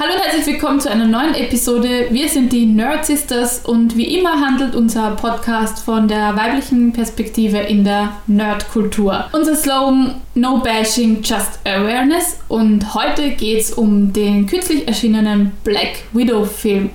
Hallo und herzlich willkommen zu einer neuen Episode. Wir sind die Nerd Sisters und wie immer handelt unser Podcast von der weiblichen Perspektive in der Nerdkultur. Unser Slogan No Bashing, Just Awareness und heute geht es um den kürzlich erschienenen Black Widow Film.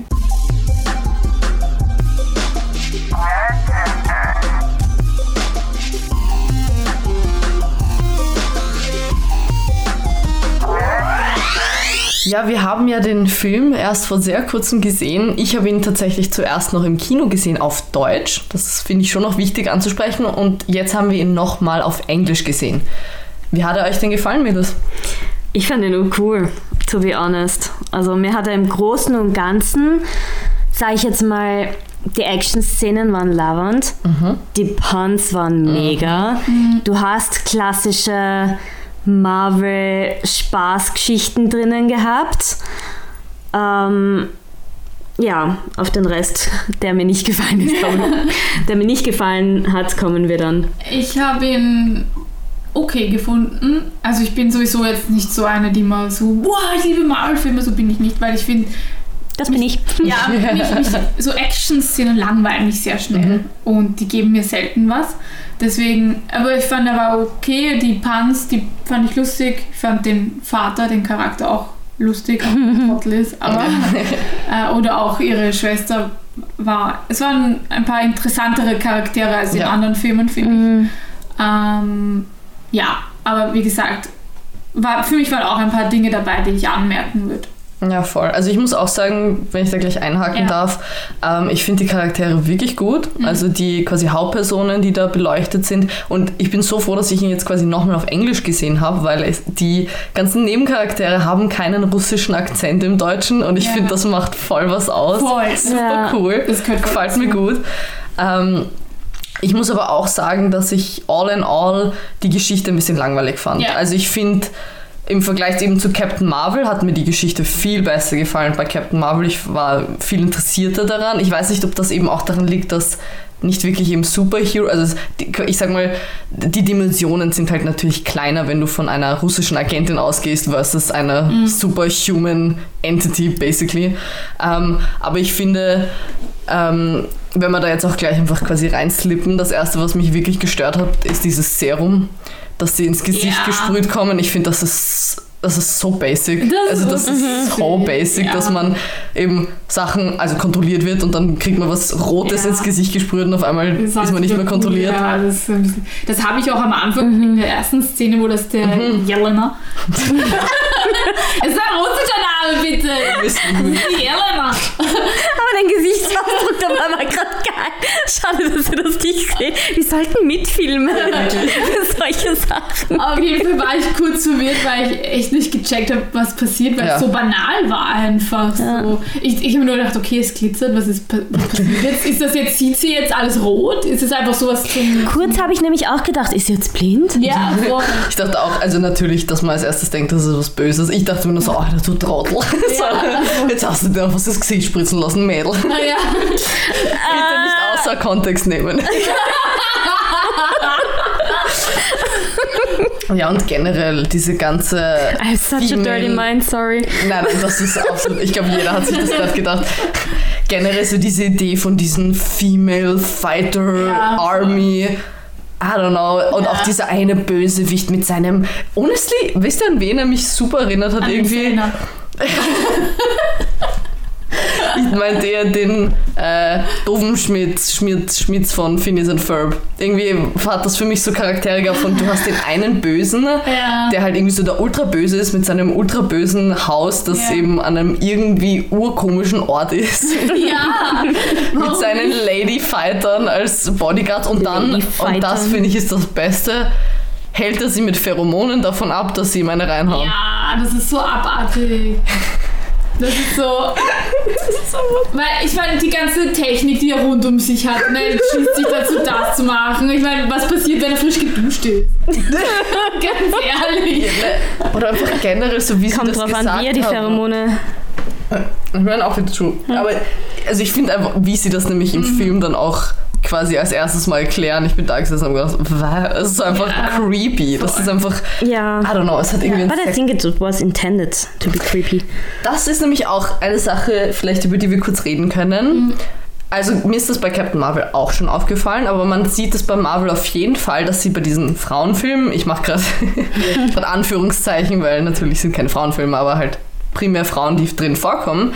Ja, wir haben ja den Film erst vor sehr kurzem gesehen. Ich habe ihn tatsächlich zuerst noch im Kino gesehen auf Deutsch. Das finde ich schon noch wichtig anzusprechen. Und jetzt haben wir ihn nochmal auf Englisch gesehen. Wie hat er euch denn gefallen, Mädels? Ich fand ihn cool, to be honest. Also mir hat er im Großen und Ganzen, sage ich jetzt mal, die Action-Szenen waren labernd, mhm. die Puns waren mega. Mhm. Du hast klassische Marvel-Spaßgeschichten drinnen gehabt. Ähm, ja, auf den Rest, der mir nicht gefallen ist, kommen, der mir nicht gefallen hat, kommen wir dann. Ich habe ihn okay gefunden. Also ich bin sowieso jetzt nicht so eine, die mal so, boah, ich liebe Marvel-Filme, so bin ich nicht, weil ich finde, das bin ich. Ja, mich, mich, so Action-Szenen langweilen mich sehr schnell mhm. und die geben mir selten was. Deswegen, aber ich fand er war okay, die Puns, die fand ich lustig. Ich fand den Vater, den Charakter auch lustig, auch ist, aber äh, oder auch ihre Schwester war, es waren ein paar interessantere Charaktere als in ja. anderen Filmen, finde mhm. ich. Ähm, ja, aber wie gesagt, war, für mich waren auch ein paar Dinge dabei, die ich anmerken würde. Ja, voll. Also ich muss auch sagen, wenn ich da gleich einhaken ja. darf, ähm, ich finde die Charaktere wirklich gut. Mhm. Also die quasi Hauptpersonen, die da beleuchtet sind. Und ich bin so froh, dass ich ihn jetzt quasi nochmal auf Englisch gesehen habe, weil es, die ganzen Nebencharaktere haben keinen russischen Akzent im Deutschen und ich ja. finde, das macht voll was aus. Voll. Super ja. cool. Das gefällt mir gut. Ähm, ich muss aber auch sagen, dass ich all in all die Geschichte ein bisschen langweilig fand. Also ich finde im Vergleich eben zu Captain Marvel hat mir die Geschichte viel besser gefallen. Bei Captain Marvel, ich war viel interessierter daran. Ich weiß nicht, ob das eben auch daran liegt, dass nicht wirklich eben Superhero, also ich sag mal, die Dimensionen sind halt natürlich kleiner, wenn du von einer russischen Agentin ausgehst versus einer mhm. superhuman entity, basically. Ähm, aber ich finde, ähm, wenn wir da jetzt auch gleich einfach quasi reinslippen, das erste, was mich wirklich gestört hat, ist dieses Serum dass sie ins Gesicht ja. gesprüht kommen. Ich finde, das ist, das ist so basic. Das also das ist so basic, ja. dass man eben Sachen, also kontrolliert wird und dann kriegt man was Rotes ja. ins Gesicht gesprüht und auf einmal ist man nicht mehr kontrolliert. Ja, das, das habe ich auch am Anfang mhm. in der ersten Szene, wo das der mhm. Jelena. es ist ein russischer Name, bitte. Jelena. Aber dein Gesichtsausdruck dabei war gerade geil. Schade, dass ihr das nicht seht. Wir sollten mitfilmen für solche Sachen. Auf jeden Fall war ich kurz verwirrt, weil ich echt nicht gecheckt habe, was passiert, weil ja. es so banal war einfach. Ja. So. Ich, ich habe nur gedacht, okay, es glitzert, was ist was passiert jetzt? Ist das jetzt, sieht sie jetzt alles rot? Ist es einfach sowas zum... Kurz habe ich nämlich auch gedacht, ist sie jetzt blind? Ja, so. Ich dachte auch, also natürlich, dass man als erstes denkt, das ist was Böses. Ich dachte mir nur so, oh, du Trottel. Ja. so, jetzt hast du dir einfach das Gesicht spritzen lassen, Mädel. Ah, ja. Bitte nicht außer Kontext nehmen. Ja, und generell diese ganze. I have such Female a dirty mind, sorry. Nein, das ist absolut. Ich glaube, jeder hat sich das gerade gedacht. Generell so diese Idee von diesen Female Fighter ja, Army. I don't know. Und ja. auch dieser eine Bösewicht mit seinem. Honestly, wisst ihr, an wen er mich super erinnert hat? An irgendwie. ich meine der, den äh, Dovenschmitz Schmitz, Schmitz von Phineas and Ferb. Irgendwie hat das für mich so Charaktere gehabt und du hast den einen Bösen, ja. der halt irgendwie so der Ultraböse ist mit seinem ultrabösen Haus, das ja. eben an einem irgendwie urkomischen Ort ist. Ja. mit seinen Ladyfightern als Bodyguards und dann, und das finde ich ist das Beste, hält er sie mit Pheromonen davon ab, dass sie ihm eine reinhauen. Ja, das ist so abartig. Das ist so. Das ist so weil ich meine, die ganze Technik, die er rund um sich hat, ne, schließt sich dazu, das zu machen. Ich meine, was passiert, wenn er frisch geduscht ist? Ganz ehrlich. Oder einfach generell so, wie Kommt sie das drauf gesagt an, wie er die Pheromone. Ich meine auch wieder true. Ja. Aber also ich finde einfach, wie sie das nämlich im mhm. Film dann auch quasi als erstes mal erklären. Ich bin da gesessen und gedacht? Es ist einfach Ja, creepy. Das ist einfach, Ja. I don't know, es hat irgendwie But I think it was intended to be creepy. Das ist nämlich auch eine Sache, vielleicht über die wir kurz reden können. Mhm. Also mir ist das bei Captain Marvel auch schon aufgefallen, aber man sieht es bei Marvel auf jeden Fall, dass sie bei diesen Frauenfilmen, ich mache gerade gerade Anführungszeichen, weil natürlich sind keine Frauenfilme, aber halt primär Frauen, die drin vorkommen,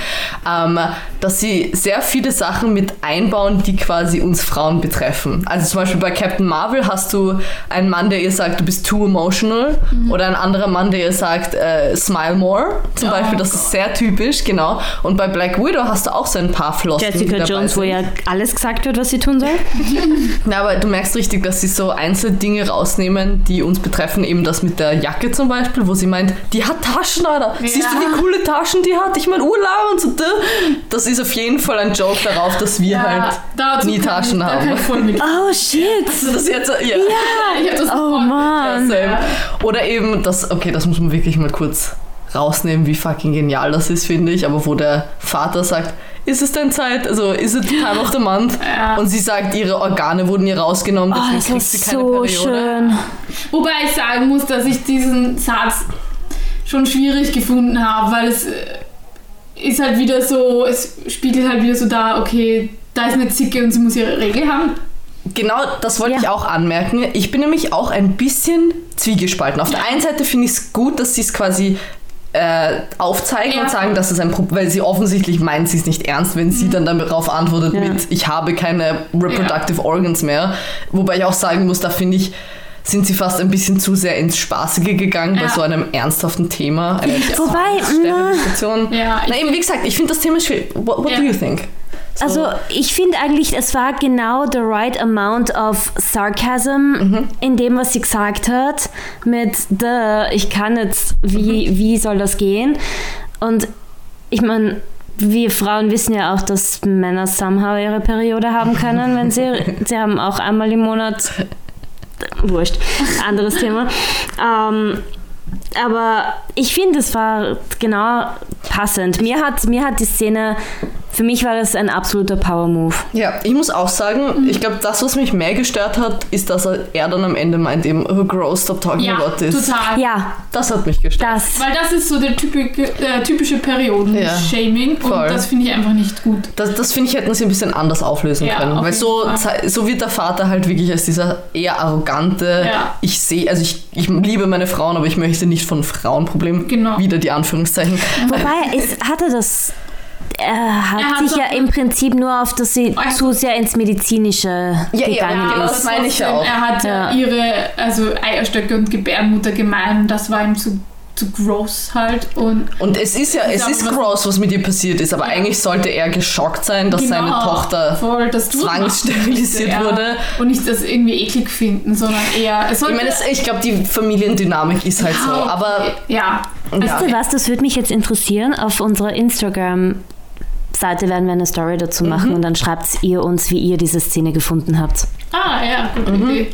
ähm, dass sie sehr viele Sachen mit einbauen, die quasi uns Frauen betreffen. Also zum Beispiel bei Captain Marvel hast du einen Mann, der ihr sagt, du bist too emotional oder ein anderer Mann, der ihr sagt, äh, smile more zum Oh Beispiel. Das ist sehr typisch, genau. Und bei Black Widow hast du auch so ein paar Flossen. die Jessica Jones, wo sind. ja alles gesagt wird, was sie tun soll. Ja, aber du merkst richtig, dass sie so einzelne Dinge rausnehmen, die uns betreffen. Eben das mit der Jacke zum Beispiel, wo sie meint, die hat Taschen, Alter. Siehst du, Ja. wie coole Taschen die hat? Ich meine, Urlaub und so. Das ist auf jeden Fall ein Joke darauf, dass wir halt dazu nie Taschen haben. Oh shit! Also das jetzt, ja. Ja, ich hab das Oh Mann. Same. Oder eben das, okay, das muss man wirklich mal kurz rausnehmen, wie fucking genial das ist, finde ich. Aber wo der Vater sagt, ist es denn Zeit? Also, ist it time of the month? Ja. Und sie sagt, ihre Organe wurden ihr rausgenommen, Oh, deswegen das kriegt ist sie keine so Periode. schön. Wobei ich sagen muss, dass ich diesen Satz schon schwierig gefunden habe, weil es äh, ist halt wieder so, es spiegelt halt wieder so da, okay, da ist eine Zicke und sie muss ihre Regel haben. Genau, das wollte Ja. ich auch anmerken. Ich bin nämlich auch ein bisschen zwiegespalten. Auf der einen Seite finde ich es gut, dass sie es quasi äh, aufzeigen Ja. und sagen, dass es ein Problem, weil sie offensichtlich meint sie es nicht ernst, wenn Mhm. sie dann darauf antwortet Ja. mit, ich habe keine reproductive organs mehr. Wobei ich auch sagen muss, da finde ich, sind sie fast ein bisschen zu sehr ins Spaßige gegangen bei Ja. so einem ernsthaften Thema. Eine Wobei, Sterilisation. Ja, Na eben, wie gesagt, ich finde das Thema schwierig. What, what Ja. do you think? So- Also ich finde eigentlich, es war genau the right amount of sarcasm in dem, was sie gesagt hat. Mit the, ich kann jetzt, wie, wie soll das gehen? Und ich meine, wir Frauen wissen ja auch, dass Männer somehow ihre Periode haben können, wenn sie, sie haben auch einmal im Monat, wurscht, anderes Thema. Ähm, aber ich finde, es war genau passend. Mir hat, mir hat die Szene, für mich war das ein absoluter Power-Move. Ja, ich muss auch sagen, Mhm. ich glaube, das, was mich mehr gestört hat, ist, dass er, er dann am Ende meint eben, oh, gross, stop talking ja, about this. total. Ja, Das hat mich gestört. das. Weil das ist so der typische, äh, typische Perioden-Shaming Voll. und das finde ich einfach nicht gut. Das, das finde ich, hätten sie ein bisschen anders auflösen Ja, können. auf Weil so, Fall. so wird der Vater halt wirklich als dieser eher arrogante, Ja. ich sehe, also ich, ich liebe meine Frauen, aber ich möchte nicht von Frauenproblemen, Genau. wieder die Anführungszeichen. Wobei, es hatte das. Er hat Er hat sich so- ja im Prinzip nur auf, dass sie zu sehr ins Medizinische ja, gegangen genau, ist. das meine ich ja auch. Er hat ja. Ja. ihre also Eierstöcke und Gebärmutter gemeint und das war ihm zu gross halt. Und Und es ist ja, es ist was- gross, was mit ihr passiert ist, aber Ja. eigentlich sollte er geschockt sein, dass seine Genau, Tochter voll das durchmachen zwangssterilisiert ja. wurde. Und nicht das irgendwie eklig finden, sondern eher. Es Ich meine, ich glaube, die Familiendynamik ist halt so, Ja, aber Ja, ja. Wisst ihr was, das würde mich jetzt interessieren. Auf unserer Instagram-Seite werden wir eine Story dazu Mhm. machen und dann schreibt ihr uns, wie ihr diese Szene gefunden habt. ah ja, gute Idee.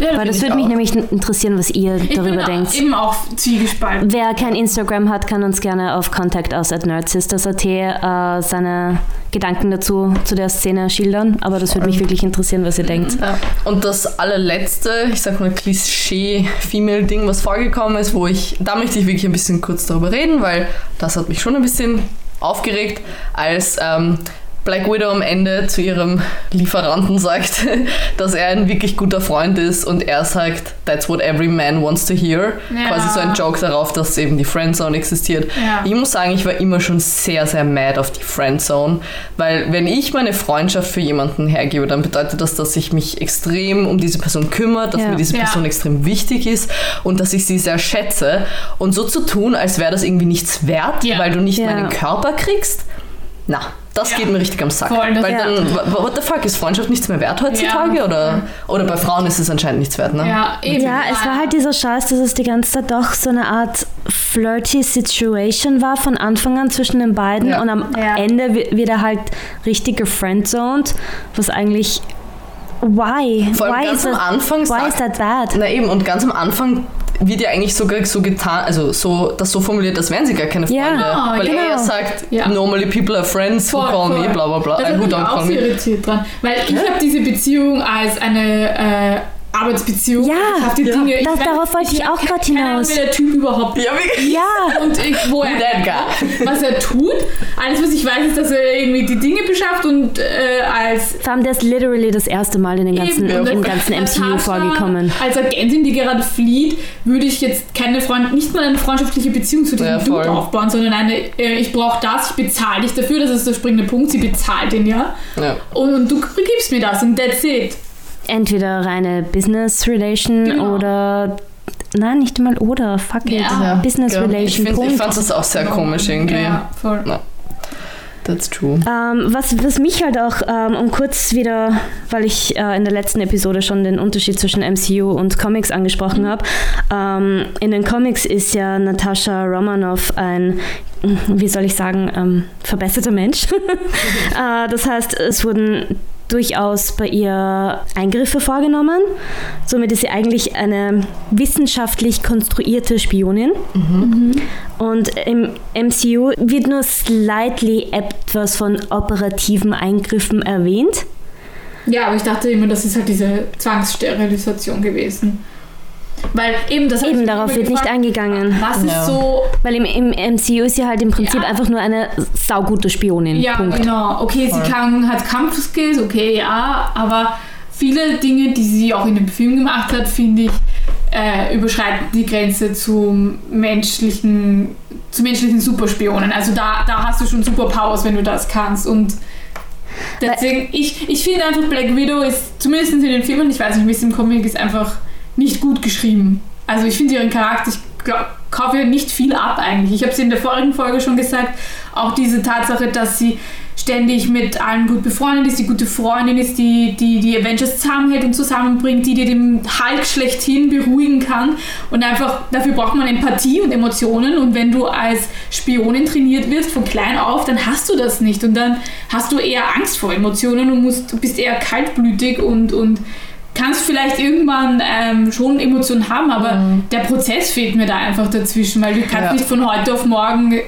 Ja, Weil das würde mich auch. nämlich interessieren, was ihr ich darüber bin denkt. eben auch zwiegespalten. Wer kein Instagram hat, kann uns gerne auf contact@nerdsisters.at äh, seine Gedanken dazu zu der Szene schildern. Aber das würde mich wirklich interessieren, was ihr denkt. Ja. Und das allerletzte, ich sag mal Klischee-Female-Ding, was vorgekommen ist, wo ich, da möchte ich wirklich ein bisschen kurz darüber reden, weil das hat mich schon ein bisschen aufgeregt, als ähm, Black Widow am Ende zu ihrem Lieferanten sagt, dass er ein wirklich guter Freund ist und er sagt, that's what every man wants to hear. Ja. Quasi so ein Joke darauf, dass eben die Friendzone existiert. Ja. Ich muss sagen, ich war immer schon sehr, sehr mad auf die Friendzone, weil wenn ich meine Freundschaft für jemanden hergebe, dann bedeutet das, dass ich mich extrem um diese Person kümmere, dass Ja. mir diese. Person extrem wichtig ist und dass ich sie sehr schätze. Und so zu tun, als wäre das irgendwie nichts wert, weil du nicht meinen Körper kriegst, na, das Ja. geht mir richtig am Sack. Voll, weil Ja. dann, what the fuck, ist Freundschaft nichts mehr wert heutzutage? Ja. Oder, oder bei Frauen ist es anscheinend nichts wert, ne? Ja, eben. Ja, es war halt dieser Scheiß, dass es die ganze Zeit doch so eine Art flirty Situation war von Anfang an zwischen den beiden Ja. und am Ja. Ende wi- wird er halt richtig gefriendzoned, was eigentlich why? Vor allem why ganz is am that, Anfang why sagt- is that bad? Na eben, und ganz am Anfang wird ja eigentlich sogar so getan, also so, das so formuliert, als wären sie gar keine Freunde. Ja, weil er genau. ja sagt, Ja. normally people are friends who call voll. me, bla bla bla. Das hat who mich don't auch so irritiert dran. Weil ich Ja. habe diese Beziehung als eine äh, Arbeitsbeziehung. Ja, ich hab die ja. Dinge, ich Das- weiß- darauf wollte ich hab auch grad keine Ahnung, hinaus. wer der Typ überhaupt Ja, wirklich. Ja, und ich, wo er, was er tut. Alles, was ich weiß, ist, dass er irgendwie die Dinge beschafft und äh, als vor allem der ist literally das erste Mal in den ganzen, Eben, im ganzen MCU vorgekommen. Als Agentin, die gerade flieht, würde ich jetzt keine Freund, nicht mal eine freundschaftliche Beziehung zu diesem Ja, voll. Dude aufbauen, sondern eine, äh, ich brauche das, ich bezahle dich dafür, das ist der springende Punkt, sie bezahlt den ja. Ja. Und, und du gibst mir das und that's it. Entweder reine Business Relation Genau. oder. Nein, nicht mal oder. Fuck it. Ja. Business Ja. Ich, Relation. find, ich fand das auch sehr komisch irgendwie. Ja, voll. That's true. Ähm, was, was mich halt auch, ähm, um kurz wieder, weil ich äh, in der letzten Episode schon den Unterschied zwischen MCU und Comics angesprochen habe, ähm, in den Comics ist ja Natascha Romanoff ein, wie soll ich sagen, ähm, verbesserter Mensch. äh, das heißt, es wurden durchaus bei ihr Eingriffe vorgenommen. Somit ist sie eigentlich eine wissenschaftlich konstruierte Spionin. Und im MCU wird nur slightly etwas von operativen Eingriffen erwähnt. Ja, aber ich dachte immer, das ist halt diese Zwangssterilisation gewesen. Weil eben das Eben darauf wird nicht gefragt, eingegangen. Was Ja. ist so Weil im, im MCU ist sie halt im Prinzip Ja. einfach nur eine saugute Spionin. Ja, Punkt. genau. Okay, Voll. sie kann, hat Kampfskills, okay, ja, aber viele Dinge, die sie auch in dem Film gemacht hat, finde ich, äh, überschreiten die Grenze zum menschlichen, zu menschlichen Superspionen. Also da, da hast du schon Superpowers, wenn du das kannst. Und deswegen, ich, ich finde einfach, Black Widow ist, zumindest in den Filmen, ich weiß nicht, wie es im Comic ist, einfach nicht gut geschrieben. Also ich finde ihren Charakter, ich kaufe ihr nicht viel ab eigentlich. Ich habe sie in der vorigen Folge schon gesagt, auch diese Tatsache, dass sie ständig mit allen gut befreundet ist, die gute Freundin ist, die die, die Avengers zusammenhält und zusammenbringt, die dir den Hulk schlechthin beruhigen kann. Und einfach, dafür braucht man Empathie und Emotionen. Und wenn du als Spionin trainiert wirst von klein auf, dann hast du das nicht. Und dann hast du eher Angst vor Emotionen und musst, bist eher kaltblütig und, und kannst vielleicht irgendwann ähm, schon Emotionen haben, aber der Prozess fehlt mir da einfach dazwischen, weil du kannst Ja. nicht von heute auf morgen, ja,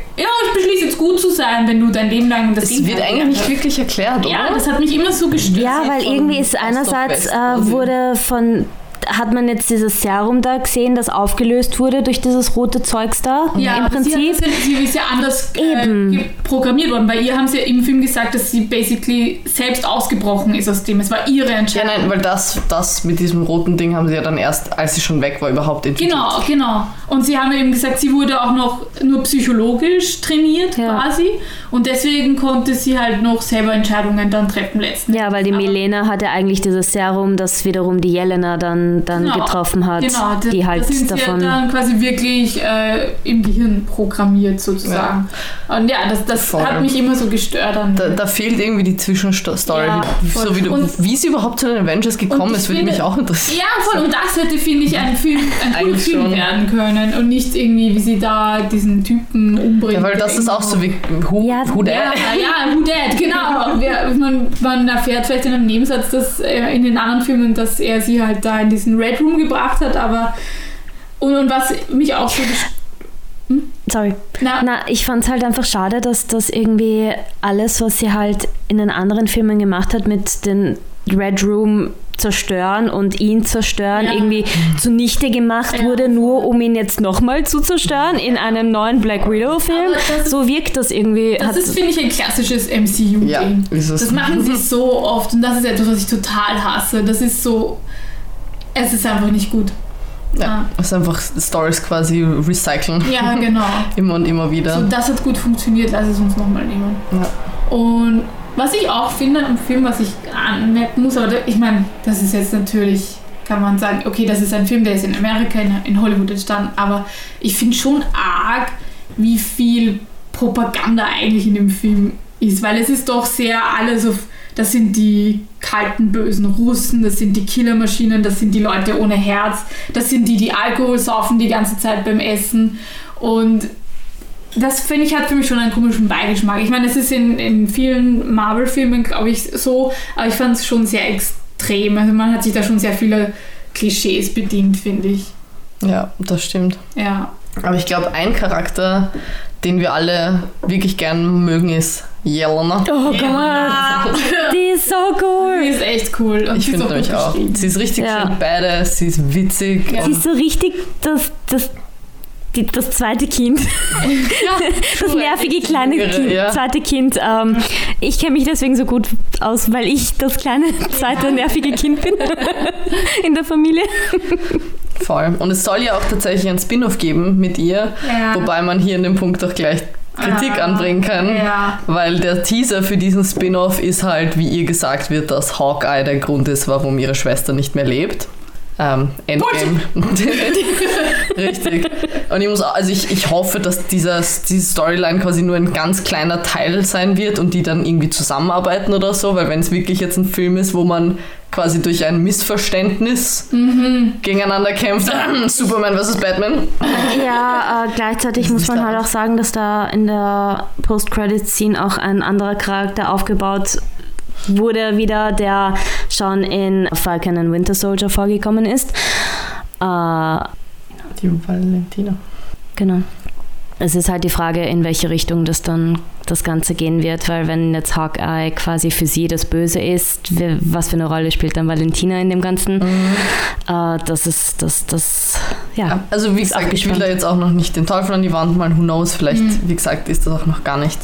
ich beschließe jetzt gut zu sein, wenn du dein Leben lang das Es Gegenteil wird eigentlich nicht wirklich erklärt, Ja, oder? das hat mich immer so gestört. Ja, weil irgendwie ist einerseits äh, quasi. wurde von hat man jetzt dieses Serum da gesehen, das aufgelöst wurde durch dieses rote Zeugs da ja, im aber Sie, Prinzip. hat ja, sie ist ja anders äh, programmiert worden. Bei ihr haben sie ja im Film gesagt, dass sie basically selbst ausgebrochen ist aus dem. Es war ihre Ja, Entscheidung. nein, weil das, das mit diesem roten Ding haben sie ja dann erst, als sie schon weg war, überhaupt entwickelt. Genau, genau. Und sie haben eben gesagt, sie wurde auch noch nur psychologisch trainiert Ja. quasi. Und deswegen konnte sie halt noch selber Entscheidungen dann treffen letzten Ja, weil die Aber- Milena hatte eigentlich dieses Serum, das wiederum die Jelena dann, dann Genau, getroffen hat, Genau, da, die halt da sind davon. sie ja dann quasi wirklich äh, im Gehirn programmiert sozusagen. Und ja, das, das Voll. hat mich immer so gestört. Da, da fehlt irgendwie die Zwischenstory. Ja, so wie, du, Und- wie sie überhaupt zu den Avengers gekommen ist, würde finde- mich auch interessieren. Ja, voll. Und das hätte, finde ich, ein Film, ein cooler Eigentlich Film schon. werden können. Und nicht irgendwie, wie sie da diesen Typen umbringt. Ja, weil das ist auch so wie Who, Ja, who Ja, that? ja, who that, genau. Wer, man, man erfährt vielleicht in einem Nebensatz, dass äh, in den anderen Filmen, dass er sie halt da in diesen Red Room gebracht hat, aber und, und was mich auch so gest- Sorry. na, Na, ich fand es halt einfach schade, dass das irgendwie alles, was sie halt in den anderen Filmen gemacht hat, mit den Red Room zerstören und ihn zerstören, Ja. irgendwie zunichte gemacht Ja. wurde, nur um ihn jetzt nochmal zu zerstören in einem neuen Black Widow-Film. So wirkt das irgendwie. das ist, finde ich, ein klassisches MCU-Ding. Ja. Das machen sie so oft und das ist etwas, was ich total hasse. Das ist so. Es ist einfach nicht gut. Ja, es ist einfach Stories quasi recyceln. Ja, genau. Immer und immer wieder. So, das hat gut funktioniert, lass es uns nochmal nehmen. Ja. Und was ich auch finde im Film, was ich anmerken muss, aber ich meine, das ist jetzt natürlich, kann man sagen, okay, das ist ein Film, der ist in Amerika, in, in Hollywood entstanden, aber ich finde schon arg, wie viel Propaganda eigentlich in dem Film ist, weil es ist doch sehr alles auf, das sind die kalten, bösen Russen, das sind die Killermaschinen, das sind die Leute ohne Herz, das sind die, die Alkohol saufen die ganze Zeit beim Essen und das finde ich hat für mich schon einen komischen Beigeschmack. Ich meine, es ist in, in vielen Marvel-Filmen, glaube ich, so, aber ich fand es schon sehr extrem. Also man hat sich da schon sehr viele Klischees bedient, finde ich. Ja, das stimmt. Ja. Aber ich glaube, ein Charakter, den wir alle wirklich gern mögen, ist Jelena. Oh Gott, die ist so Die cool. ist echt cool. Und Ich finde nämlich auch. Sie ist richtig Ja. schön badass, sie ist witzig. Ja. Sie ist so richtig das, das, die, das zweite Kind. das nervige kleine Jüngere, kind, ja. zweite Kind. Ähm, ich kenne mich deswegen so gut aus, weil ich das kleine zweite nervige Kind bin in der Familie. Voll. Und es soll ja auch tatsächlich ein Spin-off geben mit ihr, Ja. wobei man hier in dem Punkt auch gleich Kritik Ah, anbringen kann. Ja. Weil der Teaser für diesen Spin-off ist halt, wie ihr gesagt wird, dass Hawkeye der Grund ist, warum ihre Schwester nicht mehr lebt. Ähm, Endgame. Richtig. Und ich muss auch, also ich, ich hoffe, dass dieser, diese Storyline quasi nur ein ganz kleiner Teil sein wird und die dann irgendwie zusammenarbeiten oder so, weil wenn es wirklich jetzt ein Film ist, wo man quasi durch ein Missverständnis gegeneinander kämpft, Superman vs. Batman, Ja, äh, gleichzeitig muss man halt auch sagen, dass da in der Post-Credit-Scene auch ein anderer Charakter aufgebaut wurde wieder, der schon in Falcon and Winter Soldier vorgekommen ist. Äh, die Valentina. Genau. Es ist halt die Frage, in welche Richtung das dann das Ganze gehen wird, weil wenn jetzt Hawkeye quasi für sie das Böse ist, was für eine Rolle spielt dann Valentina in dem Ganzen? Äh, das ist, das, das, ja. Also wie gesagt, ich will da jetzt auch noch nicht den Teufel an die Wand malen, who knows, vielleicht, Mhm. wie gesagt, ist das auch noch gar nicht,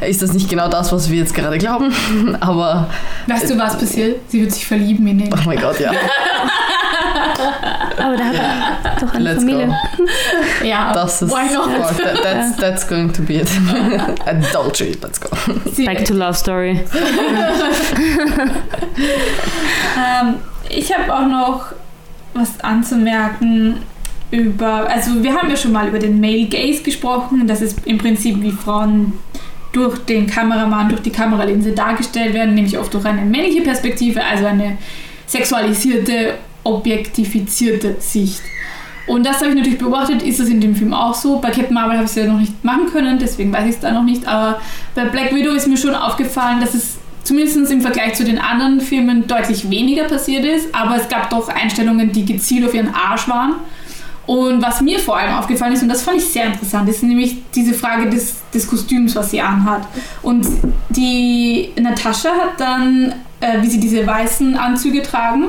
ist das nicht genau das, was wir jetzt gerade glauben, aber Weißt du, was passiert? Sie wird sich verlieben in den. oh mein Gott, ja, Aber da hat er doch eine let's Familie. go. Ja, Das ist, why not? fuck, that, that's, that's going to be it. Adultery, let's go. Back to Love Story. ähm, ich habe auch noch was anzumerken über, also wir haben ja schon mal über den Male Gaze gesprochen, das ist im Prinzip wie Frauen durch den Kameramann, durch die Kameralinse dargestellt werden, nämlich oft durch eine männliche Perspektive, also eine sexualisierte, objektifizierte Sicht. Und das habe ich natürlich beobachtet, ist das in dem Film auch so. Bei Captain Marvel habe ich es ja noch nicht machen können, deswegen weiß ich es da noch nicht. Aber bei Black Widow ist mir schon aufgefallen, dass es zumindest im Vergleich zu den anderen Filmen deutlich weniger passiert ist. Aber es gab doch Einstellungen, die gezielt auf ihren Arsch waren. Und was mir vor allem aufgefallen ist, und das fand ich sehr interessant, ist nämlich diese Frage des, des Kostüms, was sie anhat. Und die Natascha hat dann, äh, wie sie diese weißen Anzüge tragen,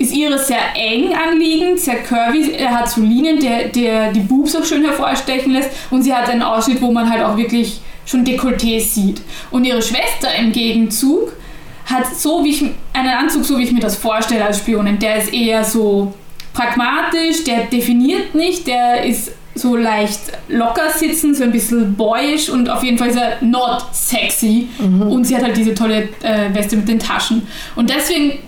ist ihre sehr eng anliegend, sehr curvy. Er hat so Linien, der, der die Boobs auch schön hervorstechen lässt. Und sie hat einen Ausschnitt, wo man halt auch wirklich schon Dekolleté sieht. Und ihre Schwester im Gegenzug hat so wie ich einen Anzug, so wie ich mir das vorstelle als Spionin. Der ist eher so pragmatisch, der definiert nicht, der ist so leicht locker sitzen, so ein bisschen boyish und auf jeden Fall ist er not sexy. Und sie hat halt diese tolle äh, Weste mit den Taschen. Und deswegen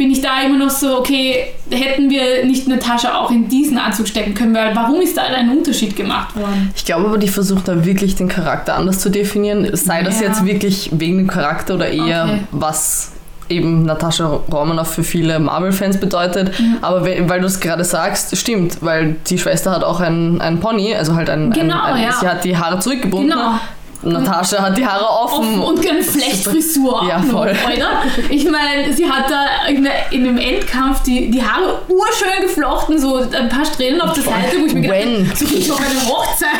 bin ich da immer noch so, okay, hätten wir nicht Natascha auch in diesen Anzug stecken können, weil warum ist da ein Unterschied gemacht worden? Ich glaube aber, die versucht da wirklich den Charakter anders zu definieren. Sei das Ja. jetzt wirklich wegen dem Charakter oder eher Okay. was eben Natascha Romanoff für viele Marvel-Fans bedeutet. Mhm. Aber we- weil du es gerade sagst, stimmt, weil die Schwester hat auch einen, einen Pony, also halt ein, Genau, ein, ein ja. sie hat die Haare zurückgebunden. Genau. Natascha hat die Haare offen. Offen und eine Flechtfrisur. Ja, noch, voll. Oder? Ich meine, sie hat da in, der, in dem Endkampf die, die Haare urschön geflochten, so ein paar Strähnen auf der Seite, wo ich mir gedacht habe, so geht auf eine Hochzeit.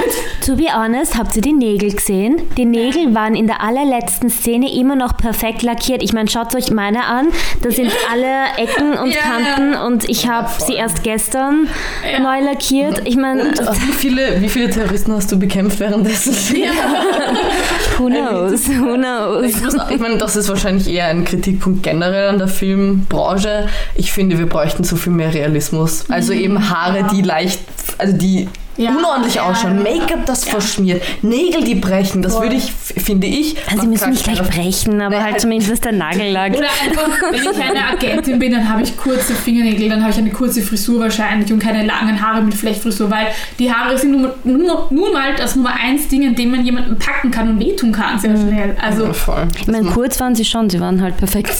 To be honest, habt ihr die Nägel gesehen? Die Nägel waren in der allerletzten Szene immer noch perfekt lackiert. Ich meine, schaut euch meine an. Da sind alle Ecken und Ja, Kanten und ich habe sie erst gestern Ja. neu lackiert. Ich meine, wie viele, wie viele Terroristen hast du bekämpft währenddessen? who knows? Who knows? Ich, muss, ich meine, das ist wahrscheinlich eher ein Kritikpunkt generell an der Filmbranche. Ich finde, wir bräuchten so viel mehr Realismus. Also eben Haare, die leicht, also die Ja, unordentlich ja, ausschauen, ja. Make-up, das Ja. verschmiert, Nägel, die brechen. Das Voll. würde ich, finde ich. Also, sie müssen nicht gleich brechen, aber halt zumindest dass der Nagellack. Oder einfach, wenn ich eine Agentin bin, dann habe ich kurze Fingernägel, dann habe ich eine kurze Frisur wahrscheinlich und keine langen Haare mit Flechtfrisur, weil die Haare sind nur, nur, nur mal das Nummer eins Ding, in dem man jemanden packen kann und wehtun kann sehr schnell. Also Ja, voll. Ich meine, kurz waren sie schon, sie waren halt perfekt.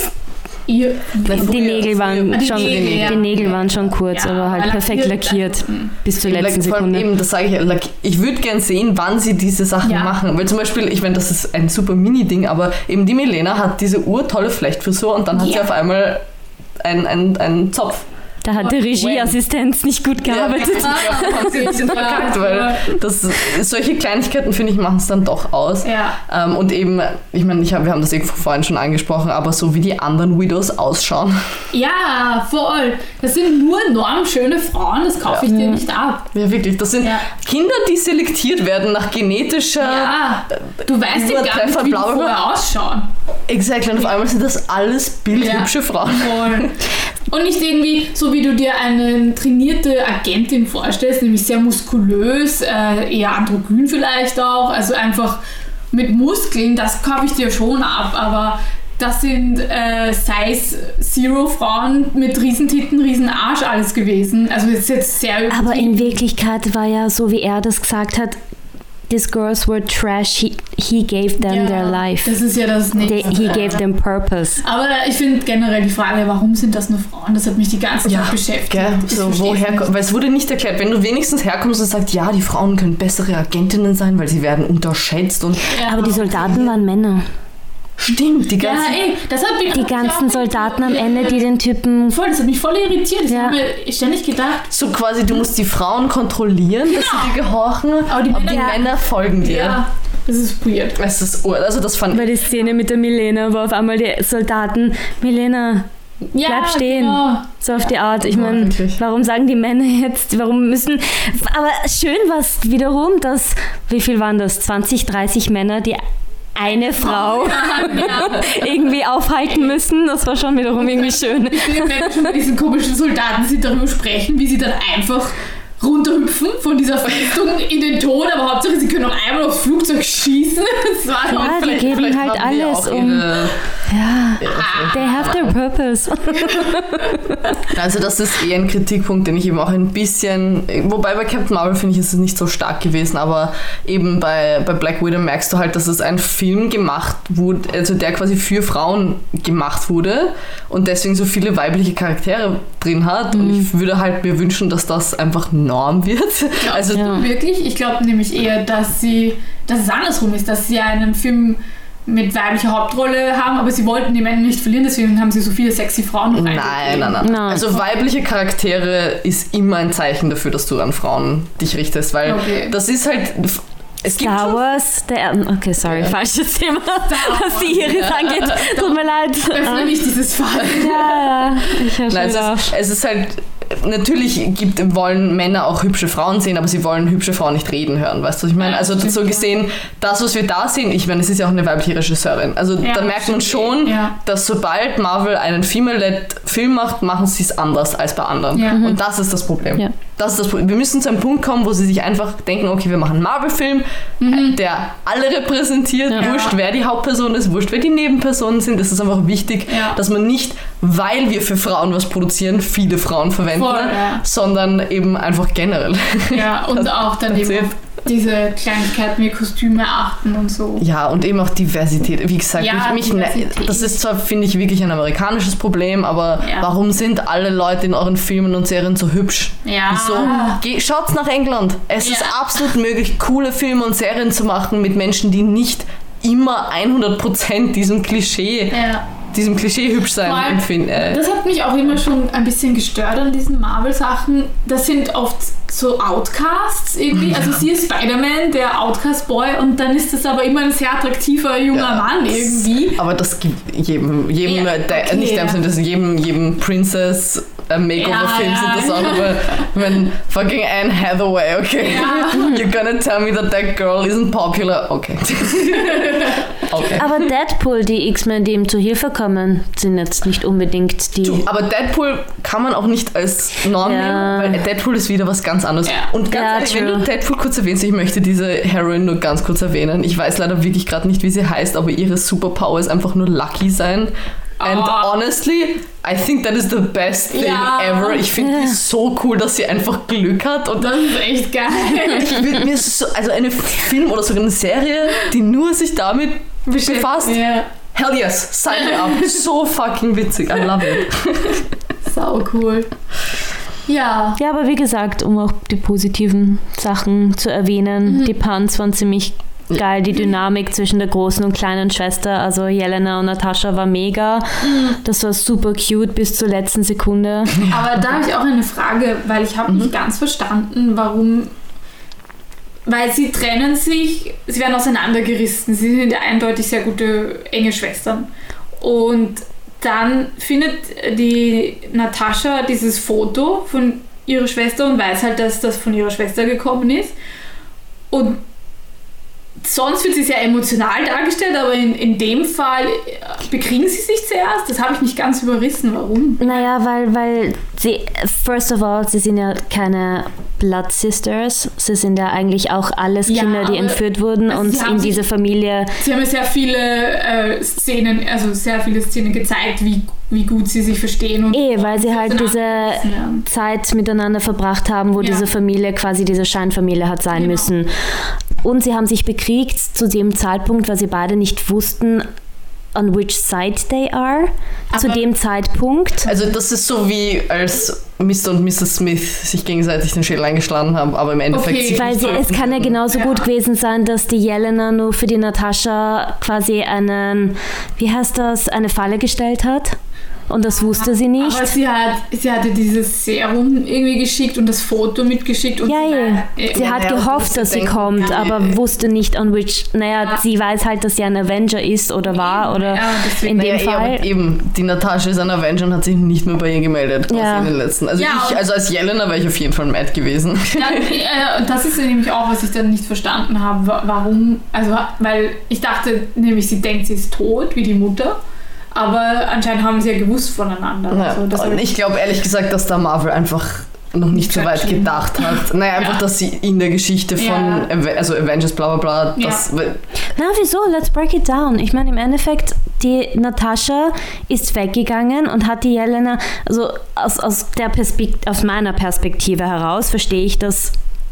Ihr... Die Nägel waren die schon, Nägel, ja. die Nägel waren schon kurz, Ja, aber halt perfekt lackiert, bis zur letzten Sekunde. Eben, das sage ich ja. Like, ich würde gern sehen, wann sie diese Sachen Ja. machen. Weil zum Beispiel, ich meine, das ist ein super Mini-Ding, aber eben die Milena hat diese urtolle Flechtfrisur und dann hat sie auf einmal einen ein Zopf. Da hat die Regieassistenz nicht gut gearbeitet. Ja, ein bisschen verkackt, weil das, solche Kleinigkeiten, finde ich, machen es dann doch aus. Ja. Ähm, und eben, ich meine, ich hab, wir haben das eh vorhin schon angesprochen, aber so wie die anderen Widows ausschauen. Ja, voll. Das sind nur enorm schöne Frauen, das kaufe ich dir nicht ab. Ja, wirklich. Das sind Ja. Kinder, die selektiert werden nach genetischer. Ja, du weißt ja gar nicht, wie die vorher ausschauen. Exakt. Und auf einmal sind das alles bildhübsche Frauen. Voll. Und nicht irgendwie so, wie du dir eine trainierte Agentin vorstellst, nämlich sehr muskulös, äh, eher androgyn vielleicht auch, also einfach mit Muskeln, das kaufe ich dir schon ab, aber das sind äh, Size Zero Frauen mit Riesentitten, Riesenarsch alles gewesen. Also das ist jetzt sehr Aber in. Wirklichkeit war ja, so wie er das gesagt hat, these girls were trash, he, he gave them Ja, their life. Das ist ja das They, nächste. he gave them purpose. Aber ich finde generell die Frage, warum sind das nur Frauen, das hat mich die ganze Zeit Ja, beschäftigt. Gell? So, woher, weil es wurde nicht erklärt, wenn du wenigstens herkommst und sagst, ja, die Frauen können bessere Agentinnen sein, weil sie werden unterschätzt und Ja. Aber die Soldaten waren Männer. Stimmt, die Ja, ganzen ey, das hat mich Die ganzen Soldaten am Ende, die den Typen. Voll, das hat mich voll irritiert. Ich Ja. habe mir ständig gedacht, so quasi, du musst die Frauen kontrollieren, dass sie dir gehorchen, Aber die Männer- Männer folgen dir. ja, das ist weird. Es ist, ur- also das fand Weil die Szene mit der Milena, wo auf einmal die Soldaten, Milena, Ja, Bleib stehen. Genau. so auf die Art. Ich Ja, meine, warum sagen die Männer jetzt, warum müssen. Aber schön war es wiederum, dass, wie viel waren das? 20, 30 Männer, die eine Frau irgendwie aufhalten müssen. Das war schon wiederum irgendwie schön. Ich wenn schon bei diesen komischen Soldaten, die darüber sprechen, wie sie dann einfach runterhüpfen von dieser Festung in den Tod, aber Hauptsache sie können noch einmal aufs Flugzeug schießen. Das war Ja, die geben halt alles auch um. Ja, they have their purpose. Also das ist eher ein Kritikpunkt, den ich eben auch ein bisschen, wobei bei Captain Marvel finde ich, ist es nicht so stark gewesen, aber eben bei, bei Black Widow merkst du halt, dass es ein Film gemacht wurde, also der quasi für Frauen gemacht wurde und deswegen so viele weibliche Charaktere drin hat und ich würde halt mir wünschen, dass das einfach Norm wird. Also Ja. Wirklich? Ich glaube nämlich eher, dass sie, dass es andersrum ist, dass sie einen Film mit weiblicher Hauptrolle haben, aber sie wollten die Männer nicht verlieren, deswegen haben sie so viele sexy Frauen noch Nein, nein, nein. Nein. Also weibliche Charaktere ist immer ein Zeichen dafür, dass du an Frauen dich richtest, weil Okay. das ist halt. Es Star Wars, der. Okay, sorry, falsches Thema, was die Iris angeht. Tut mir leid. Öffne nicht dieses Fall. Ja, ja, ich höre Nein, es, ist, es ist halt, natürlich gibt, wollen Männer auch hübsche Frauen sehen, aber sie wollen hübsche Frauen nicht reden hören, weißt du, was ich meine? Also so gesehen, das, was wir da sehen, ich meine, es ist ja auch eine weibliche Regisseurin. Also Ja, da merkt man schon, Ja. dass sobald Marvel einen Female-led Film macht, machen sie es anders als bei anderen. Ja. Und das ist das Problem. Ja. Das ist das Problem. Wir müssen zu einem Punkt kommen, wo sie sich einfach denken, okay, wir machen einen Marvel-Film, äh, der alle repräsentiert, Ja. wurscht, wer die Hauptperson ist, wurscht, wer die Nebenpersonen sind. Es ist einfach wichtig, Ja. dass man nicht, weil wir für Frauen was produzieren, viele Frauen verwenden, Voll, ja. sondern eben einfach generell. Ja, und auch dann eben auf diese Kleinigkeiten wie Kostüme achten und so. Ja, und eben auch Diversität. Wie gesagt, Ja, mich, ne- Diversität. das ist zwar, finde ich, wirklich ein amerikanisches Problem, aber Ja. warum sind alle Leute in euren Filmen und Serien so hübsch? Ja. Wieso? Schaut's nach England. Es ist Ja. absolut möglich, coole Filme und Serien zu machen mit Menschen, die nicht immer 100% diesem Klischee, Ja. Diesem Klischee hübsch sein allem, empfinden. Äh, Das hat mich auch immer schon ein bisschen gestört an diesen Marvel-Sachen. Das sind oft so Outcasts irgendwie. Also sie ist Spider-Man, der Outcast-Boy, und dann ist das aber immer ein sehr attraktiver junger Ja. Mann irgendwie. aber das gibt jedem, jedem Ja, äh, der, okay, nicht ja. dem, das jedem, jedem Princess äh, Makeover-Film Ja, sind das auch immer, wenn fucking Anne Hathaway, okay. Ja. You're gonna tell me that that girl isn't popular. Okay. okay. Aber Deadpool, die X-Men, die ihm zu Hilfe kommen, sind jetzt nicht unbedingt die. Du, aber Deadpool kann man auch nicht als Norm Ja. nehmen, weil Deadpool ist wieder was ganz anderes. Ja. Und ganz Ja, ehrlich, wenn du Deadpool kurz erwähnst, ich möchte diese Heroine nur ganz kurz erwähnen. Ich weiß leider wirklich gerade nicht, wie sie heißt, aber ihre Superpower ist einfach nur lucky sein. And Ah. honestly, I think that is the best thing Ja. ever. Ich finde die so cool, dass sie einfach Glück hat und Das ist echt geil. ich will mir so, also eine Film oder sogar eine Serie, die nur sich damit befasst. Ja. Hell yes, sign me up. So fucking witzig. I love it. Sau cool. Ja. Ja, aber wie gesagt, um auch die positiven Sachen zu erwähnen, die Puns waren ziemlich geil. Die Dynamik zwischen der großen und kleinen Schwester, also Jelena und Natascha, war mega. Das war super cute bis zur letzten Sekunde. Aber da habe ich auch eine Frage, weil ich habe nicht ganz verstanden, warum. Weil sie trennen sich, sie werden auseinandergerissen. Sie sind ja eindeutig sehr gute, enge Schwestern. Und dann findet die Natascha dieses Foto von ihrer Schwester und weiß halt, dass das von ihrer Schwester gekommen ist. Und sonst wird sie sehr emotional dargestellt, aber in, in dem Fall äh, bekriegen sie sich zuerst. Das habe ich nicht ganz überrissen. Warum? Naja, weil, weil sie, first of all, sie sind ja keine Blood Sisters. Sie sind ja eigentlich auch alles Ja, Kinder, die aber- entführt wurden also und in dieser Familie. Sie haben ja sehr viele äh, Szenen, also sehr viele Szenen gezeigt, wie, wie gut sie sich verstehen. Und Eh, weil sie halt diese Ja. Zeit miteinander verbracht haben, wo Ja. diese Familie quasi diese Scheinfamilie hat sein Genau. müssen. Und sie haben sich bekriegt zu dem Zeitpunkt, weil sie beide nicht wussten, on which side they are. zu Aber- dem Zeitpunkt. Also das ist so wie als Mr. und Mrs. Smith sich gegenseitig den Schädel eingeschlagen haben, aber im Endeffekt Okay. sich Weil sie, es kann ja genauso Ja. gut gewesen sein, dass die Jelena nur für die Natascha quasi einen, wie heißt das, eine Falle gestellt hat. Und das wusste sie nicht. Aber sie, hat, sie hatte dieses Serum irgendwie geschickt und das Foto mitgeschickt. Und Ja, sie, ja. war- Sie äh, hat ja, gehofft, dass sie denken, kommt, ja, aber ja. wusste nicht on which. Naja, Ja. sie weiß halt, dass sie ein Avenger ist oder war oder Ja, in dem Fall. eben, die Natascha ist ein Avenger und hat sich nicht mehr bei ihr gemeldet. Ja. in den letzten. Also, Ja, ich, also als Jelena wäre ich auf jeden Fall mad gewesen. Dann, äh, und das ist nämlich auch, was ich dann nicht verstanden habe. wa- Warum? Also, weil ich dachte nämlich, sie denkt, sie ist tot, wie die Mutter. Aber anscheinend haben sie ja gewusst voneinander. Ja, Also, und ich glaube ehrlich gesagt, dass da Marvel einfach noch nicht so weit gedacht hat. Naja, einfach, Ja. dass sie in der Geschichte von Ja. Also Avengers bla bla bla, das, Na, wieso? Let's break it down. Ich meine, im Endeffekt, die Natascha ist weggegangen und hat die Jelena, also aus, aus, der Perspekt aus meiner Perspektive heraus verstehe ich das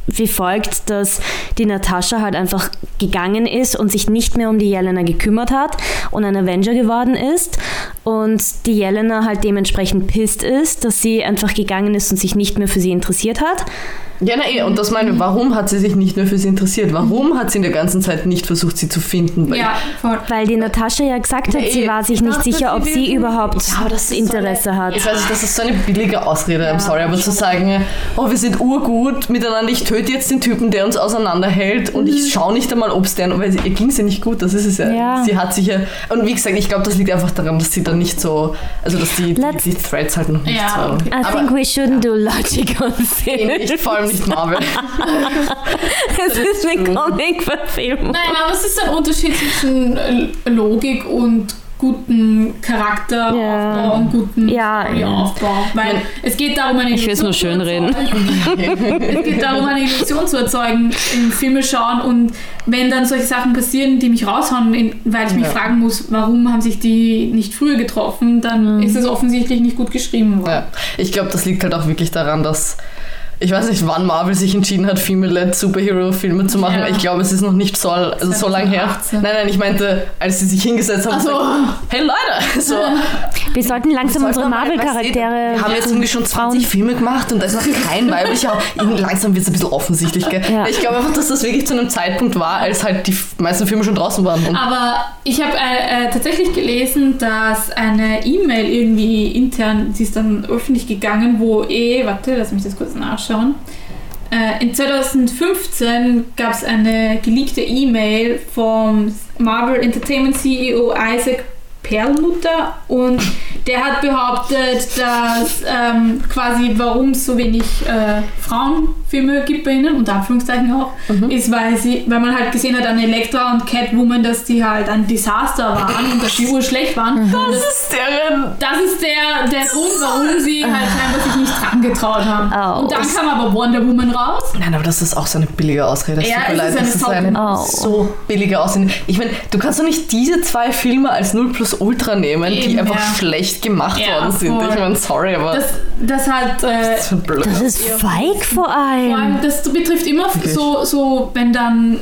wie folgt, dass die Natascha halt einfach gegangen ist und sich nicht mehr um die Jelena gekümmert hat und ein Avenger geworden ist und die Jelena halt dementsprechend pisst ist, dass sie einfach gegangen ist und sich nicht mehr für sie interessiert hat. Ja, na eh, und das meine ich, warum hat sie sich nicht mehr für sie interessiert? Warum hat sie in der ganzen Zeit nicht versucht, sie zu finden? Weil- Ja, voll. Weil die Natascha ja gesagt hat, Nee, sie war sich ich nicht sicher, ob sie überhaupt Ja, Interesse so eine, hat. Ich weiß nicht, das ist so eine billige Ausrede, I'm sorry, aber zu sagen, oh, wir sind urgut miteinander, ich töte jetzt den Typen, der uns auseinanderhält und ich schaue nicht einmal, ob es der, weil ihr ging es ja nicht gut, das ist es ja. Ja. Sie hat sich ja, und wie gesagt, ich glaube, das liegt einfach daran, dass sie dann nicht so, also dass die, die, die Threads halt noch nicht Ja, so. I aber think we shouldn't do logic on nicht, film. vor allem nicht Marvel. Es ist eine Comic-Verfilmung. Nein, aber es ist ein Unterschied zwischen Logik und guten Charakteraufbau Ja. und guten Ja, Storyaufbau. Weil es geht darum, eine Ich will's nur schön zu reden. erzeugen. es geht darum, eine Illusion zu erzeugen im Filme schauen und wenn dann solche Sachen passieren, die mich raushauen, in, weil ich mich Ja. fragen muss, warum haben sich die nicht früher getroffen, dann ist es offensichtlich nicht gut geschrieben worden. Ja, ich glaube, das liegt halt auch wirklich daran, dass ich weiß nicht, wann Marvel sich entschieden hat, Female-led Superhero-Filme zu machen. Ja. Ich glaube, es ist noch nicht so, also so lang her. 2018. Nein, nein, ich meinte, als sie sich hingesetzt haben Ach so. hey Leute, so, Wir sollten langsam Sollte unsere Marvel-Charaktere. wir haben jetzt irgendwie schon 20 Filme gemacht und da ist noch kein weiblicher. Irgendwie langsam wird es ein bisschen offensichtlich. Gell? Ja. Ich glaube einfach, dass das wirklich zu einem Zeitpunkt war, als halt die meisten Filme schon draußen waren. Und Aber ich habe äh, äh, tatsächlich gelesen, dass eine E-Mail irgendwie intern, sie ist dann öffentlich gegangen, wo eh, warte, lass mich das kurz nachschauen. Äh, in 2015 gab es eine geleakte E-Mail vom Marvel Entertainment CEO Isaac Perlmutter und der hat behauptet, dass ähm, quasi warum es so wenig äh, Frauenfilme gibt bei ihnen, unter Anführungszeichen auch, ist, weil sie, weil man halt gesehen hat an Elektra und Catwoman, dass die halt ein Desaster waren und dass die urschlecht waren. Das, ist deren. das ist der, der Grund, warum sie halt scheinbar sich nicht dran getraut haben. Oh. Und dann kam aber Wonder Woman raus. Nein, aber das ist auch so eine billige Ausrede. Ja, es ist leid, eine das ist eine Oh. so billige Ausrede. Ich meine, du kannst doch nicht diese zwei Filme als 0 plus Ultra nehmen, die Eben, einfach ja. schlecht gemacht Ja, worden sind. voll. Ich meine, sorry, aber Das, das hat. Äh, das ist so blöd. Das ist feig vor Vor allem, allem. das betrifft immer Wirklich? so, so, wenn dann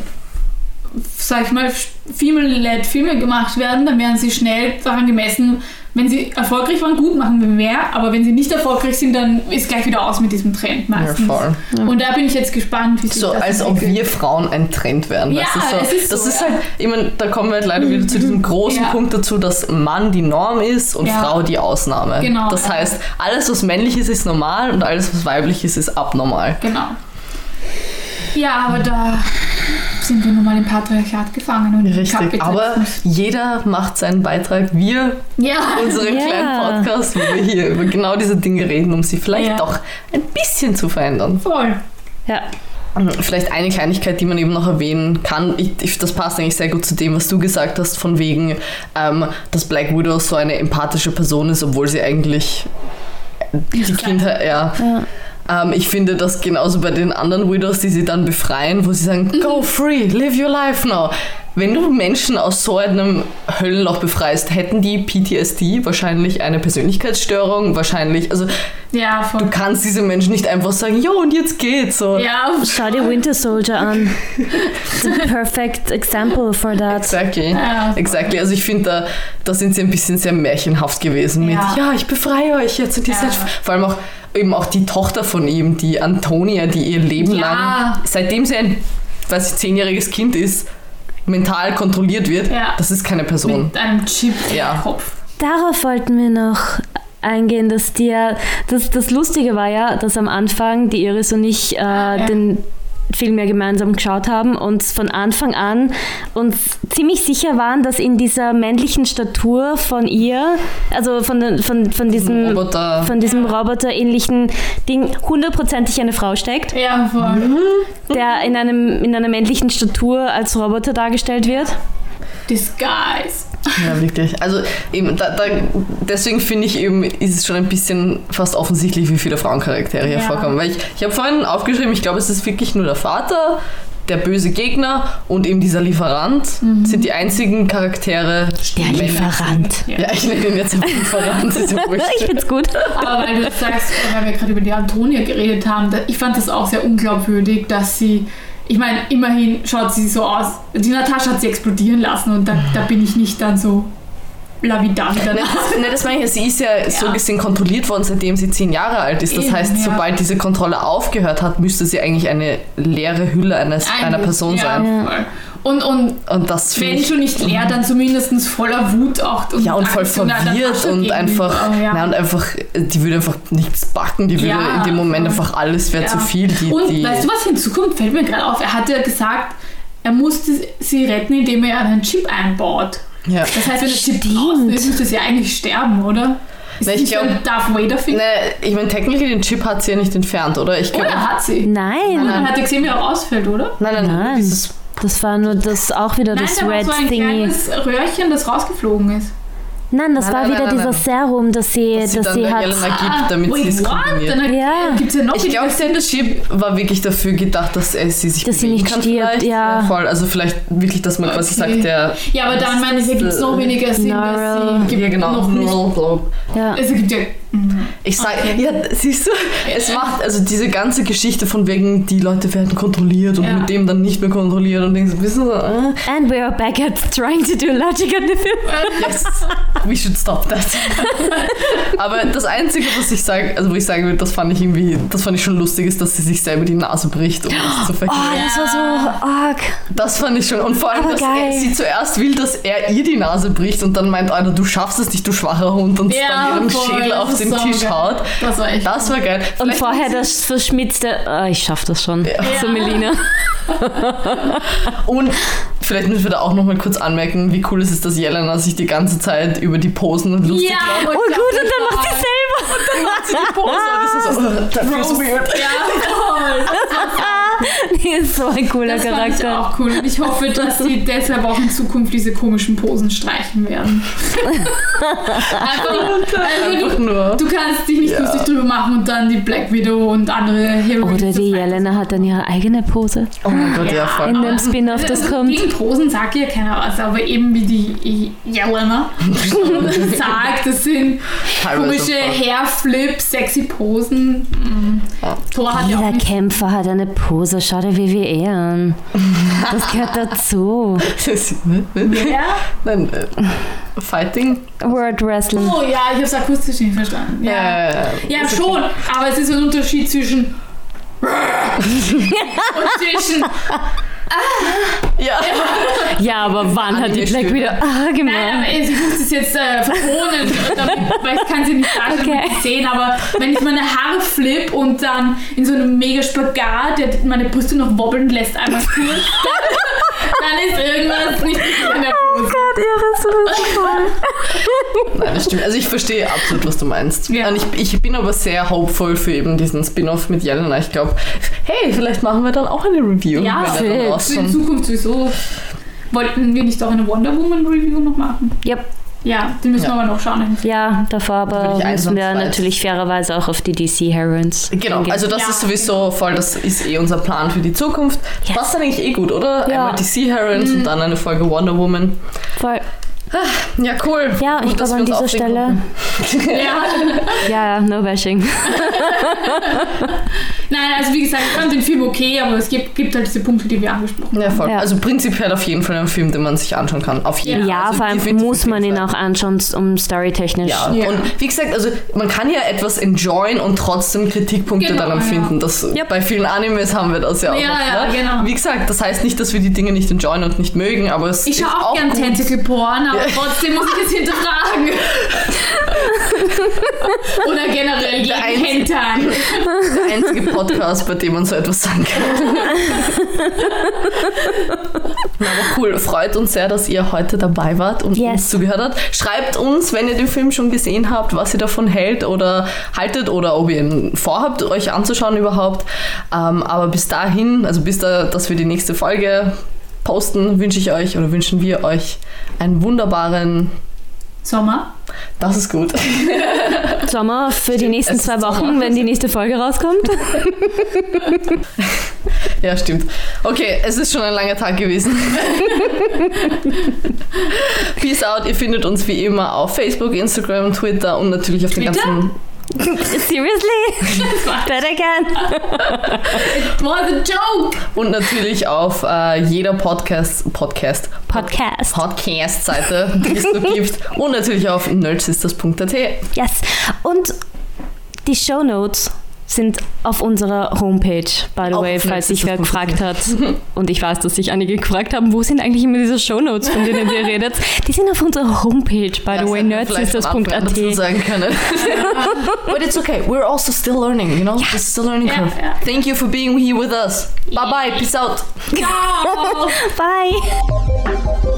sag ich mal, Female-led Filme gemacht werden, dann werden sie schnell daran gemessen, wenn sie erfolgreich waren, gut, machen wir mehr, aber wenn sie nicht erfolgreich sind, dann ist gleich wieder aus mit diesem Trend meistens. Ja, voll. Und da bin ich jetzt gespannt, wie sich So, das als ob entwickelt. wir Frauen ein Trend wären. Ja, weißt du, so. es ist das so, ist ja. halt, ich meine, da kommen wir halt leider wieder zu diesem großen Ja. Punkt dazu, dass Mann die Norm ist und Ja. Frau die Ausnahme. Genau, Das ja. heißt, alles, was männlich ist, ist normal und alles, was weiblich ist, ist abnormal. Genau. Ja, aber da sind wir nun mal im Patriarchat gefangen und Richtig, aber jeder macht seinen Beitrag. Wir, Ja, unseren Ja. kleinen Podcast, wo wir hier über genau diese Dinge reden, um sie vielleicht Ja. doch ein bisschen zu verändern. voll. Ja. Vielleicht eine Kleinigkeit, die man eben noch erwähnen kann. Ich, ich, das passt eigentlich sehr gut zu dem, was du gesagt hast, von wegen, ähm, dass Black Widow so eine empathische Person ist, obwohl sie eigentlich die Kindheit, ja. Ja. Ähm, ich finde das genauso bei den anderen Widows, die sie dann befreien, wo sie sagen, go free, live your life now. Wenn du Menschen aus so einem Höllenloch befreist, hätten die PTSD, wahrscheinlich eine Persönlichkeitsstörung, wahrscheinlich, also Ja, voll. du kannst diese Menschen nicht einfach sagen, jo und jetzt geht's so. ja, Schau dir Winter Soldier an. It's a perfect example for that. Exactly. Ja. Exactly. Also ich finde, da, da sind sie ein bisschen sehr märchenhaft gewesen mit, Ja. ja, ich befreie euch jetzt. Und die Ja. seid, vor allem auch eben auch die Tochter von ihm, die Antonia, die ihr Leben Ja. lang, seitdem sie ein, weiß ich, zehnjähriges Kind ist, mental kontrolliert wird, Ja. das ist keine Person. mit einem Chip Ja. im Kopf. Darauf wollten wir noch eingehen, dass dir, das, das Lustige war ja, dass am Anfang die Iris und ich äh, den Film ja gemeinsam geschaut haben und von Anfang an uns ziemlich sicher waren, dass in dieser männlichen Statur von ihr, also von, von, von diesem, Roboter. von diesem Roboter-ähnlichen Ding, hundertprozentig eine Frau steckt, Ja, voll. Mhm. der in, einem, in einer männlichen Statur als Roboter dargestellt wird. Disguise. Ja, wirklich. Also eben, da, da, deswegen finde ich eben, ist es schon ein bisschen fast offensichtlich, wie viele Frauencharaktere hier Ja. vorkommen. Weil ich, ich habe vorhin aufgeschrieben, ich glaube, es ist wirklich nur der Vater, der böse Gegner und eben dieser Lieferant sind die einzigen Charaktere. Der Lieferant. Ja, ich nenne ihn jetzt Lieferant. Ist ja. Ich find's gut. Aber weil du sagst, weil wir gerade über die Antonia geredet haben, ich fand das auch sehr unglaubwürdig, dass sie, ich meine, immerhin schaut sie so aus. Die Natascha hat sie explodieren lassen und da, da bin ich nicht dann so lavidant danach. das, ne, das meine ich ja, sie ist ja, so gesehen kontrolliert worden, seitdem sie zehn Jahre alt ist. Das Eben, heißt, ja. sobald diese Kontrolle aufgehört hat, müsste sie eigentlich eine leere Hülle eines, einer Person ja, sein. Und, und Und das finde wenn schon nicht leer, dann zumindest voller Wut auch. Und Ja, und voll verwirrt und einfach, Oh, ja. na, und einfach, die würde einfach nichts backen, die würde Ja, in dem Moment einfach alles wäre Ja. zu viel. Die, und die, weißt du, was hinzukommt? Fällt mir gerade auf. Er hat ja gesagt, er musste sie retten, indem er einen Chip einbaut. ja. Das heißt, wenn der Chip draußen ist, müsste sie eigentlich sterben, oder? Ist Na, ich nicht glaub- ein Darth Vader Film? Ne, ich meine, technisch den Chip hat sie ja nicht entfernt, oder? Ich glaube, Oder hat sie? Nein, Man hat ja gesehen, wie er ausfällt, oder? nein, nein, nein, Nein. Das war nur das auch wieder Nein, das da war Red so ein Thingy. kleines Röhrchen, das rausgeflogen ist. Nein, das Nein, war nein, wieder nein, nein, dieses Serum, das sie, dass sie das dann sie der hat. Gibt, damit sie es Ah, what? kombiniert. Dann Ja. gibt es ja noch Ich glaube, der Chip war wirklich dafür gedacht, dass er sie sich Dass sie nicht kann stirbt, vielleicht. ja. Voll, also vielleicht wirklich, dass man quasi Okay. sagt, der... Ja, aber dann meine ich, gibt es noch weniger Sinn, dass sie gibt Ja, genau. noch nicht. Ja. Es gibt ja. Ich sag, Okay. ja, siehst du, es macht, also diese ganze Geschichte von wegen, die Leute werden kontrolliert und Ja. mit dem dann nicht mehr kontrolliert und denkst, wissen Sie, äh, And we are back at trying to do logic on the film. yes, we should stop that. Aber das Einzige, was ich sage, also wo ich sagen würde, das fand ich irgendwie, das fand ich schon lustig, ist, dass sie sich selber die Nase bricht, um das zu Oh, verhindern. das war so arg. Das fand ich schon. Und vor allem, Aber dass er, sie zuerst will, dass er ihr die Nase bricht und dann meint einer, du schaffst es nicht, du schwacher Hund, und Ja, dann ihren voll, Schädel auf den so Tisch geil. haut. Das war echt. Das war geil. Und Vielleicht vorher haben sie- das verschmitzte, ah, ich schaff das schon. So Melina. Und vielleicht müssen wir da auch noch mal kurz anmerken, wie cool es ist, dass Jelena sich die ganze Zeit über die Posen und lustig Ja, macht. Oh gut, und dann macht sie selber. Dann macht sie die Pose und ist so, oh, that feels weird. Ja, voll. Die ist so ein cooler Das fand ich Charakter. auch cool. Und ich hoffe, dass sie deshalb auch in Zukunft diese komischen Posen streichen werden. einfach, Einfach also nur. du, du kannst dich nicht Ja. lustig drüber machen und dann die Black Widow und andere Heroines. Oder die Jelena hat dann ihre eigene Pose. Oh mein Gott, ja, voll. In dem Spin-off, das also kommt. Gegen Posen sagt ja keiner was, aber eben wie die Jelena sagt, das sind komische. Hairflips, sexy Posen. Thor hat Jeder Kämpfer hat eine Pose. Schau dir WWE an. Das gehört dazu. Das- ne? Ja? Nein, äh, Fighting? World Wrestling. Oh ja, ich habe es akustisch nicht verstanden. Ja, Äh, ja schon, aber es ist ein Unterschied zwischen und zwischen Ja. Ja, aber wann hat die Black wieder ah Nein, gemacht? aber ich muss das jetzt äh, vertonen, damit, weil ich kann sie nicht darstellen Okay. sehen, aber wenn ich meine Haare flip und dann in so einem mega Spagat, der meine Brüste noch wobbeln lässt, einmal kurz, dann, dann ist irgendwas nicht richtig in der Pose. Nein, das stimmt. Also ich verstehe absolut, was du meinst. Ja. Und ich, ich bin aber sehr hopeful für eben diesen Spin-off mit Jelena. Ich glaube, hey, vielleicht machen wir dann auch eine Review. Ja, wenn dann fix. Für die rauskommt. Zukunft sowieso. Wollten wir nicht auch eine Wonder Woman Review noch machen? Yep. Ja, den müssen Ja. wir aber noch schauen. Ja, davor aber müssen wir einsatzweit- natürlich fairerweise auch auf die DC Heroines. Genau, eingehen. also das Ja, ist sowieso voll, das ist eh unser Plan für die Zukunft. Das Yes. passt dann eigentlich eh gut, oder? Ja. Einmal DC Heroines und dann eine Folge Wonder Woman. Voll. Ja, cool. Ja, Gut, ich glaube wir an dieser Stelle. Ja. Ja, no bashing. Nein, also wie gesagt, ich fand den Film okay, aber es gibt, gibt halt diese Punkte, die wir angesprochen Ja, haben. voll. Ja. Also prinzipiell auf jeden Fall ein Film, den man sich anschauen kann. Auf jeden Ja, Fall. Also vor allem muss man ihn auch anschauen, um storytechnisch. Ja. Ja. und wie gesagt, also man kann ja etwas enjoyen und trotzdem Kritikpunkte Genau, dann empfinden. Das, Yep. Bei vielen Animes haben wir das ja auch. Ja, ja, ne? genau. Wie gesagt, das heißt nicht, dass wir die Dinge nicht enjoyen und nicht mögen, aber es Ich ist schaue auch, gern gut. Tentacle Porn, aber Ja. trotzdem muss ich es hinterfragen. Oder generell einzige- Hentai. der einzige Podcast, bei dem man so etwas sagen kann. Na, aber cool, freut uns sehr, dass ihr heute dabei wart und Yes. uns zugehört habt. Schreibt uns, wenn ihr den Film schon gesehen habt, was ihr davon hält oder haltet oder ob ihr ihn vorhabt, euch anzuschauen überhaupt. Ähm, aber bis dahin, also bis da, dass wir die nächste Folge posten, wünsche ich euch oder wünschen wir euch einen wunderbaren. Sommer. Das ist gut. Sommer für die nächsten zwei Wochen, Sommer. wenn die nächste Folge rauskommt. Ja, stimmt. Okay, es ist schon ein langer Tag gewesen. Peace out. Ihr findet uns wie immer auf Facebook, Instagram, Twitter und natürlich auf den Twitter? ganzen. Seriously? Better again. It was a joke. Und natürlich auf äh, jeder Podcast, Podcast, Podcast. Podcast-Seite, die es so gibt. Und natürlich auf nerdsisters.at. Yes. Und die Show Notes sind auf unserer Homepage, by the Auch way, falls sich wer gefragt hat. Und ich weiß, dass sich einige gefragt haben, wo sind eigentlich immer diese Show Notes, von denen ihr redet? Die sind auf unserer Homepage, by the way, nerdsisters.at. sagen können. But it's okay. We're also still learning, you know? This is still learning Ja, curve. ja. Thank you for being here with us. Bye bye. Peace out. Bye.